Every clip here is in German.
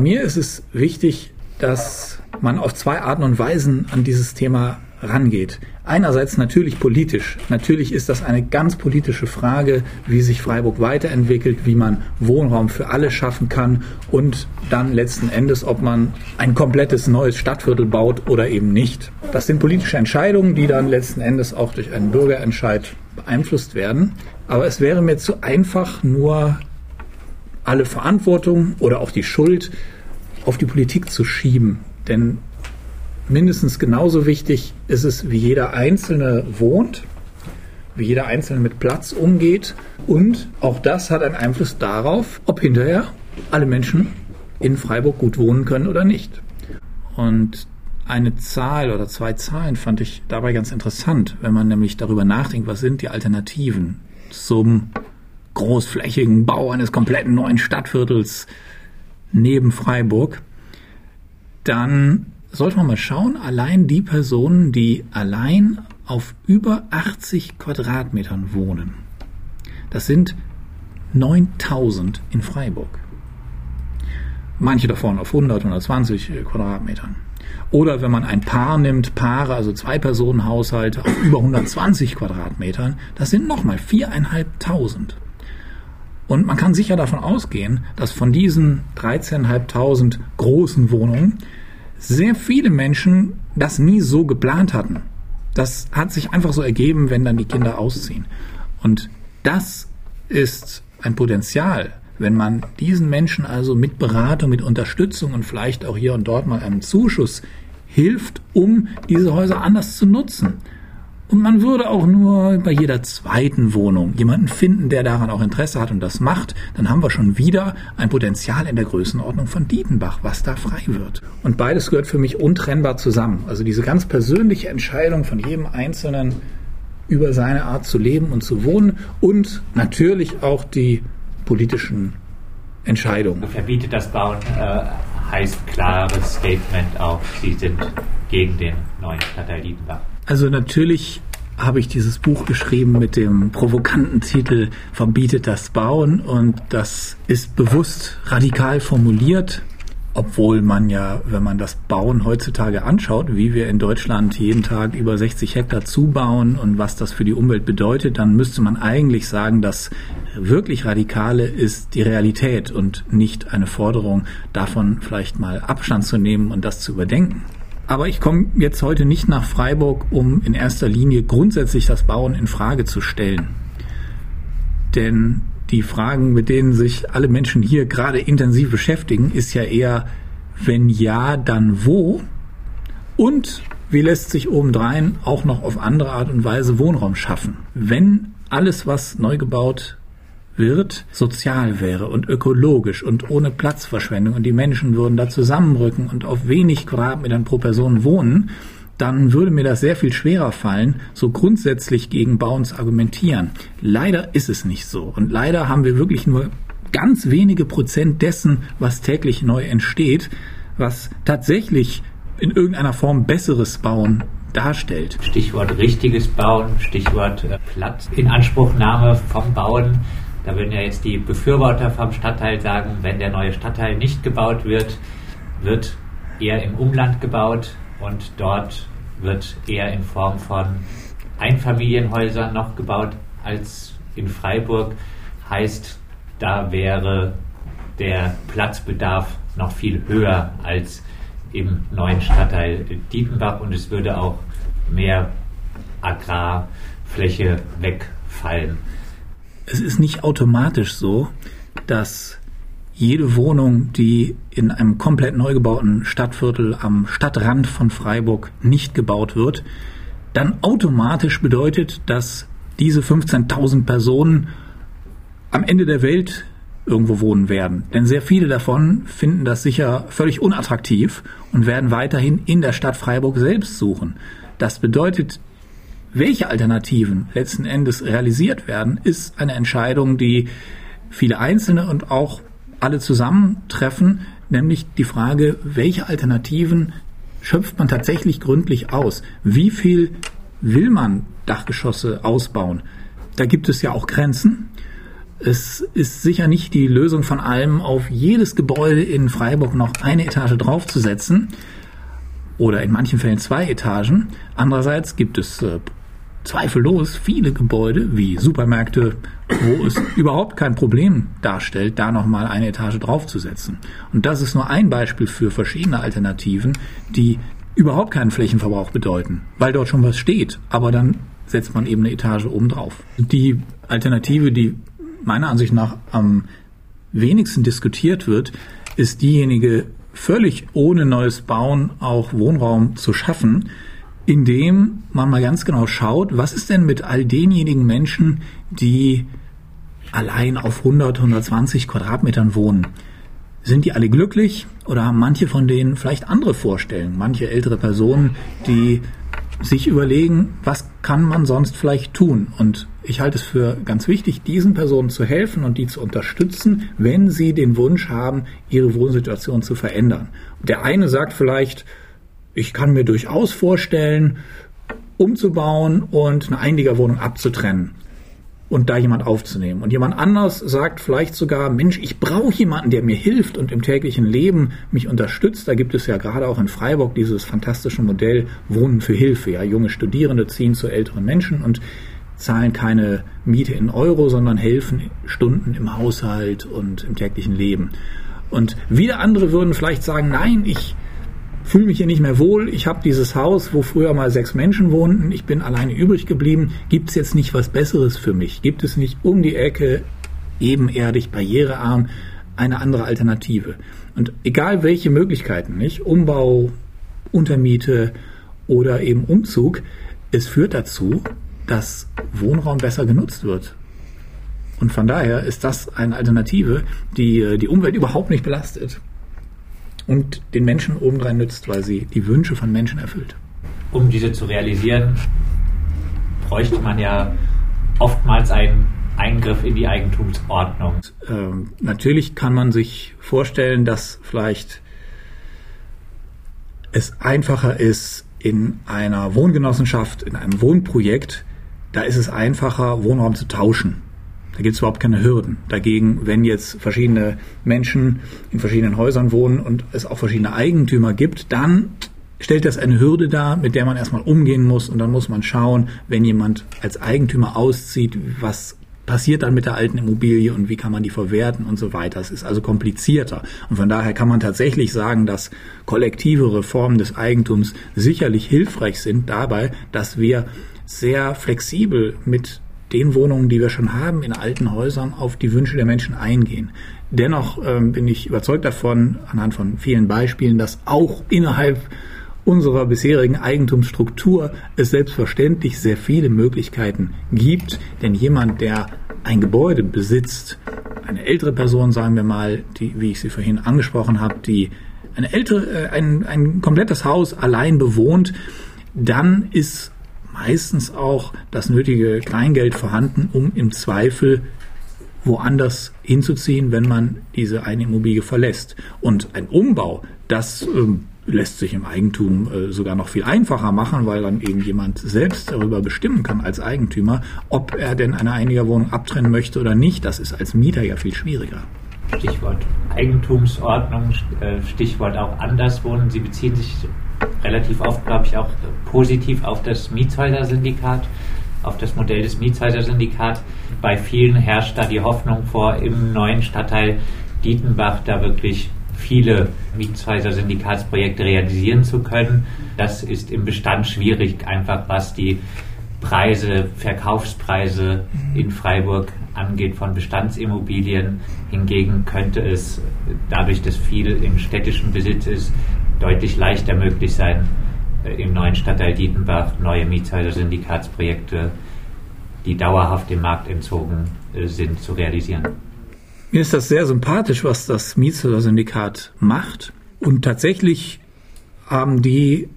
Mir ist es wichtig, dass man auf zwei Arten und Weisen an dieses Thema rangeht. Einerseits natürlich politisch. Natürlich ist das eine ganz politische Frage, wie sich Freiburg weiterentwickelt, wie man Wohnraum für alle schaffen kann und dann letzten Endes, ob man ein komplettes neues Stadtviertel baut oder eben nicht. Das sind politische Entscheidungen, die dann letzten Endes auch durch einen Bürgerentscheid beeinflusst werden. Aber es wäre mir zu einfach, nur alle Verantwortung oder auch die Schuld auf die Politik zu schieben. Denn mindestens genauso wichtig ist es, wie jeder Einzelne wohnt, wie jeder Einzelne mit Platz umgeht. Und auch das hat einen Einfluss darauf, ob hinterher alle Menschen in Freiburg gut wohnen können oder nicht. Und eine Zahl oder zwei Zahlen fand ich dabei ganz interessant, wenn man nämlich darüber nachdenkt, was sind die Alternativen zum großflächigen Bau eines kompletten neuen Stadtviertels neben Freiburg, dann sollte man mal schauen, allein die Personen, die allein auf über 80 Quadratmetern wohnen, das sind 9000 in Freiburg. Manche davon auf 100, 120 Quadratmetern. Oder wenn man ein Paar nimmt, Paare, also zwei Personen Haushalte auf über 120 Quadratmetern, das sind nochmal 4.500. Und man kann sicher davon ausgehen, dass von diesen 13.500 großen Wohnungen sehr viele Menschen das nie so geplant hatten. Das hat sich einfach so ergeben, wenn dann die Kinder ausziehen. Und das ist ein Potenzial, wenn man diesen Menschen also mit Beratung, mit Unterstützung und vielleicht auch hier und dort mal einem Zuschuss hilft, um diese Häuser anders zu nutzen. Und man würde auch nur bei jeder zweiten Wohnung jemanden finden, der daran auch Interesse hat und das macht. Dann haben wir schon wieder ein Potenzial in der Größenordnung von Dietenbach, was da frei wird. Und beides gehört für mich untrennbar zusammen. Also diese ganz persönliche Entscheidung von jedem Einzelnen über seine Art zu leben und zu wohnen und natürlich auch die politischen Entscheidungen. Verbietet das Bauen äh, heißt klares Statement auch, Sie sind gegen den neuen Stadtteil Dietenbach. Also natürlich habe ich dieses Buch geschrieben mit dem provokanten Titel Verbietet das Bauen und das ist bewusst radikal formuliert, obwohl man ja, wenn man das Bauen heutzutage anschaut, wie wir in Deutschland jeden Tag über 60 Hektar zubauen und was das für die Umwelt bedeutet, dann müsste man eigentlich sagen, das wirklich Radikale ist die Realität und nicht eine Forderung davon vielleicht mal Abstand zu nehmen und das zu überdenken. Aber ich komme jetzt heute nicht nach Freiburg, um in erster Linie grundsätzlich das Bauen in Frage zu stellen. Denn die Fragen, mit denen sich alle Menschen hier gerade intensiv beschäftigen, ist ja eher, wenn ja, dann wo? Und wie lässt sich obendrein auch noch auf andere Art und Weise Wohnraum schaffen? Wenn alles, was neu gebaut wird, sozial wäre und ökologisch und ohne Platzverschwendung und die Menschen würden da zusammenrücken und auf wenig Quadratmetern pro Person wohnen, dann würde mir das sehr viel schwerer fallen, so grundsätzlich gegen Bauen zu argumentieren. Leider ist es nicht so. Und leider haben wir wirklich nur ganz wenige Prozent dessen, was täglich neu entsteht, was tatsächlich in irgendeiner Form besseres Bauen darstellt. Stichwort richtiges Bauen, Stichwort äh, Platzinanspruchnahme vom Bauen. Da würden ja jetzt die Befürworter vom Stadtteil sagen, wenn der neue Stadtteil nicht gebaut wird, wird eher im Umland gebaut und dort wird eher in Form von Einfamilienhäusern noch gebaut als in Freiburg. Heißt, da wäre der Platzbedarf noch viel höher als im neuen Stadtteil Dietenbach und es würde auch mehr Agrarfläche wegfallen es ist nicht automatisch so, dass jede Wohnung, die in einem komplett neu gebauten Stadtviertel am Stadtrand von Freiburg nicht gebaut wird, dann automatisch bedeutet, dass diese 15.000 Personen am Ende der Welt irgendwo wohnen werden. Denn sehr viele davon finden das sicher völlig unattraktiv und werden weiterhin in der Stadt Freiburg selbst suchen. Das bedeutet welche Alternativen letzten Endes realisiert werden, ist eine Entscheidung, die viele Einzelne und auch alle zusammen treffen, nämlich die Frage, welche Alternativen schöpft man tatsächlich gründlich aus? Wie viel will man Dachgeschosse ausbauen? Da gibt es ja auch Grenzen. es ist sicher nicht die Lösung von allem, auf jedes Gebäude in Freiburg noch eine Etage draufzusetzen oder in manchen Fällen zwei Etagen. Andererseits gibt es äh, zweifellos viele Gebäude wie Supermärkte, wo es überhaupt kein Problem darstellt, da nochmal eine Etage draufzusetzen. Und das ist nur ein Beispiel für verschiedene Alternativen, die überhaupt keinen Flächenverbrauch bedeuten, weil dort schon was steht, aber dann setzt man eben eine Etage oben drauf. Die Alternative, die meiner Ansicht nach am wenigsten diskutiert wird, ist diejenige, völlig ohne neues Bauen auch Wohnraum zu schaffen, indem man mal ganz genau schaut, was ist denn mit all denjenigen Menschen, die allein auf 100, 120 Quadratmetern wohnen. Sind die alle glücklich oder haben manche von denen vielleicht andere Vorstellungen? Manche ältere Personen, die sich überlegen, was kann man sonst vielleicht tun? Und ich halte es für ganz wichtig, diesen Personen zu helfen und die zu unterstützen, wenn sie den Wunsch haben, ihre Wohnsituation zu verändern. Der eine sagt vielleicht, ich kann mir durchaus vorstellen, umzubauen und eine Einliegerwohnung abzutrennen und da jemand aufzunehmen. Und jemand anders sagt vielleicht sogar, Mensch, ich brauche jemanden, der mir hilft und im täglichen Leben mich unterstützt. Da gibt es ja gerade auch in Freiburg dieses fantastische Modell Wohnen für Hilfe. Ja, junge Studierende ziehen zu älteren Menschen und zahlen keine Miete in Euro, sondern helfen Stunden im Haushalt und im täglichen Leben. Und wieder andere würden vielleicht sagen, nein, ich fühle mich hier nicht mehr wohl, ich habe dieses Haus, wo früher mal sechs Menschen wohnten, ich bin alleine übrig geblieben, gibt es jetzt nicht was Besseres für mich? Gibt es nicht um die Ecke, ebenerdig, barrierearm, eine andere Alternative? Und egal welche Möglichkeiten, nicht? Umbau, Untermiete oder eben Umzug, es führt dazu, dass Wohnraum besser genutzt wird. Und von daher ist das eine Alternative, die äh, die Umwelt überhaupt nicht belastet und den Menschen obendrein nützt, weil sie die Wünsche von Menschen erfüllt. Um diese zu realisieren, bräuchte man ja oftmals einen Eingriff in die Eigentumsordnung. Ähm, natürlich kann man sich vorstellen, dass vielleicht es einfacher ist, in einer Wohngenossenschaft, in einem Wohnprojekt, da ist es einfacher, Wohnraum zu tauschen. Da gibt es überhaupt keine Hürden. Dagegen, wenn jetzt verschiedene Menschen in verschiedenen Häusern wohnen und es auch verschiedene Eigentümer gibt, dann stellt das eine Hürde dar, mit der man erstmal umgehen muss und dann muss man schauen, wenn jemand als Eigentümer auszieht, was passiert dann mit der alten Immobilie und wie kann man die verwerten und so weiter. Es ist also komplizierter. Und von daher kann man tatsächlich sagen, dass kollektive Reformen des Eigentums sicherlich hilfreich sind dabei, dass wir sehr flexibel mit den Wohnungen, die wir schon haben, in alten Häusern auf die Wünsche der Menschen eingehen. Dennoch ähm, bin ich überzeugt davon, anhand von vielen Beispielen, dass auch innerhalb unserer bisherigen Eigentumsstruktur es selbstverständlich sehr viele Möglichkeiten gibt. Denn jemand, der ein Gebäude besitzt, eine ältere Person, sagen wir mal, die, wie ich sie vorhin angesprochen habe, die eine ältere, äh, ein, ein komplettes Haus allein bewohnt, dann ist meistens auch das nötige Kleingeld vorhanden, um im Zweifel woanders hinzuziehen, wenn man diese eine Immobilie verlässt. Und ein Umbau, das ähm, lässt sich im Eigentum äh, sogar noch viel einfacher machen, weil dann eben jemand selbst darüber bestimmen kann als Eigentümer, ob er denn eine Einigerwohnung abtrennen möchte oder nicht. Das ist als Mieter ja viel schwieriger. Stichwort Eigentumsordnung, äh, Stichwort auch Anderswohnen. Sie beziehen sich relativ oft, glaube ich, auch positiv auf das Mietshäuser-Syndikat, auf das Modell des Mietshäuser-Syndikat. Bei vielen herrscht da die Hoffnung vor, im neuen Stadtteil Dietenbach da wirklich viele Mietshäuser-Syndikatsprojekte realisieren zu können. Das ist im Bestand schwierig, einfach was die Preise, Verkaufspreise in Freiburg angeht von Bestandsimmobilien. Hingegen könnte es dadurch, dass viel im städtischen Besitz ist, deutlich leichter möglich sein, äh, im neuen Stadtteil Dietenbach neue Mietshäuser-Syndikatsprojekte, die dauerhaft dem Markt entzogen äh, sind, zu realisieren. Mir ist das sehr sympathisch, was das Mietshäuser-Syndikat macht. Und tatsächlich haben die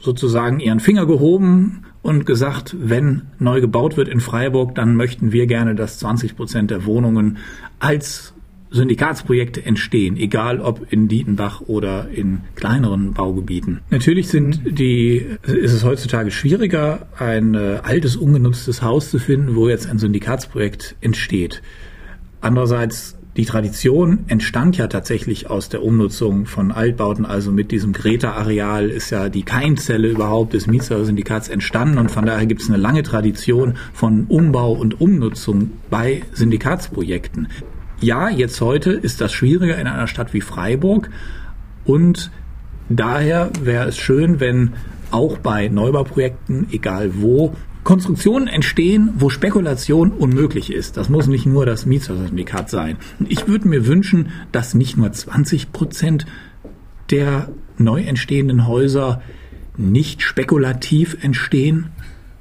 sozusagen ihren Finger gehoben und gesagt, wenn neu gebaut wird in Freiburg, dann möchten wir gerne, dass 20 Prozent der Wohnungen als Syndikatsprojekte entstehen, egal ob in Dietenbach oder in kleineren Baugebieten. Natürlich sind die, ist es heutzutage schwieriger, ein äh, altes, ungenutztes Haus zu finden, wo jetzt ein Syndikatsprojekt entsteht. Andererseits die Tradition entstand ja tatsächlich aus der Umnutzung von Altbauten, also mit diesem Greta-Areal ist ja die Keimzelle überhaupt des Mietsersyndikats entstanden. Und von daher gibt es eine lange Tradition von Umbau und Umnutzung bei Syndikatsprojekten. Ja, jetzt heute ist das schwieriger in einer Stadt wie Freiburg. Und daher wäre es schön, wenn auch bei Neubauprojekten, egal wo, Konstruktionen entstehen, wo Spekulation unmöglich ist. Das muss nicht nur das Mietszertifikat sein. Ich würde mir wünschen, dass nicht nur 20 Prozent der neu entstehenden Häuser nicht spekulativ entstehen.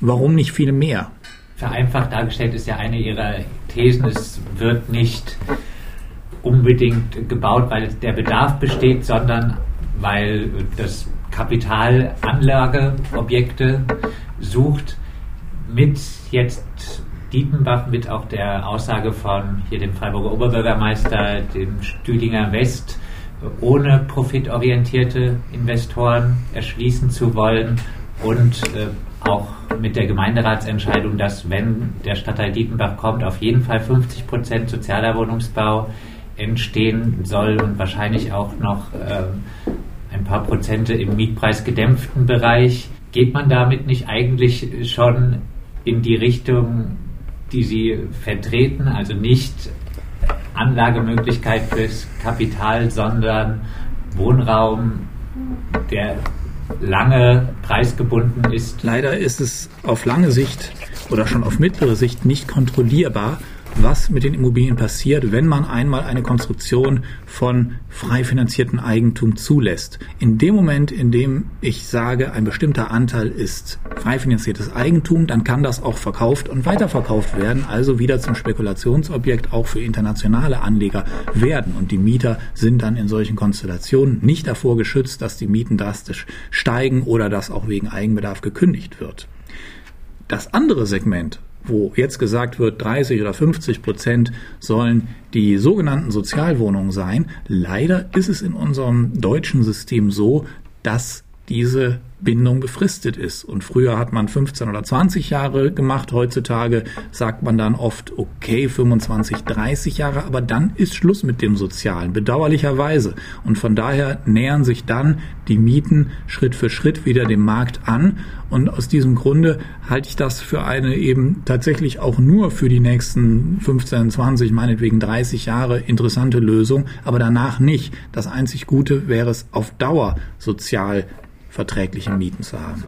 Warum nicht viele mehr? Vereinfacht dargestellt ist ja eine Ihrer Thesen, es wird nicht unbedingt gebaut, weil der Bedarf besteht, sondern weil das Kapital Anlageobjekte sucht mit jetzt Dietenbach, mit auch der Aussage von hier dem Freiburger Oberbürgermeister, dem Stüdinger West, ohne profitorientierte Investoren erschließen zu wollen und äh, auch mit der Gemeinderatsentscheidung, dass wenn der Stadtteil Dietenbach kommt, auf jeden Fall 50 Prozent sozialer Wohnungsbau entstehen soll und wahrscheinlich auch noch äh, ein paar Prozente im mietpreisgedämpften Bereich. Geht man damit nicht eigentlich schon in die Richtung, die Sie vertreten, also nicht Anlagemöglichkeit fürs Kapital, sondern Wohnraum, der lange preisgebunden ist. Leider ist es auf lange Sicht oder schon auf mittlere Sicht nicht kontrollierbar, was mit den Immobilien passiert, wenn man einmal eine Konstruktion von frei finanziertem Eigentum zulässt. In dem Moment, in dem ich sage, ein bestimmter Anteil ist frei finanziertes Eigentum, dann kann das auch verkauft und weiterverkauft werden, also wieder zum Spekulationsobjekt auch für internationale Anleger werden. Und die Mieter sind dann in solchen Konstellationen nicht davor geschützt, dass die Mieten drastisch steigen oder dass auch wegen Eigenbedarf gekündigt wird. Das andere Segment, wo jetzt gesagt wird, 30 oder 50 Prozent sollen die sogenannten Sozialwohnungen sein. Leider ist es in unserem deutschen System so, dass diese Bindung befristet ist. Und früher hat man 15 oder 20 Jahre gemacht, heutzutage sagt man dann oft, okay, 25, 30 Jahre, aber dann ist Schluss mit dem Sozialen, bedauerlicherweise. Und von daher nähern sich dann die Mieten Schritt für Schritt wieder dem Markt an. Und aus diesem Grunde halte ich das für eine eben tatsächlich auch nur für die nächsten 15, 20, meinetwegen 30 Jahre interessante Lösung, aber danach nicht. Das einzig Gute wäre es auf Dauer sozial verträgliche Mieten zu haben.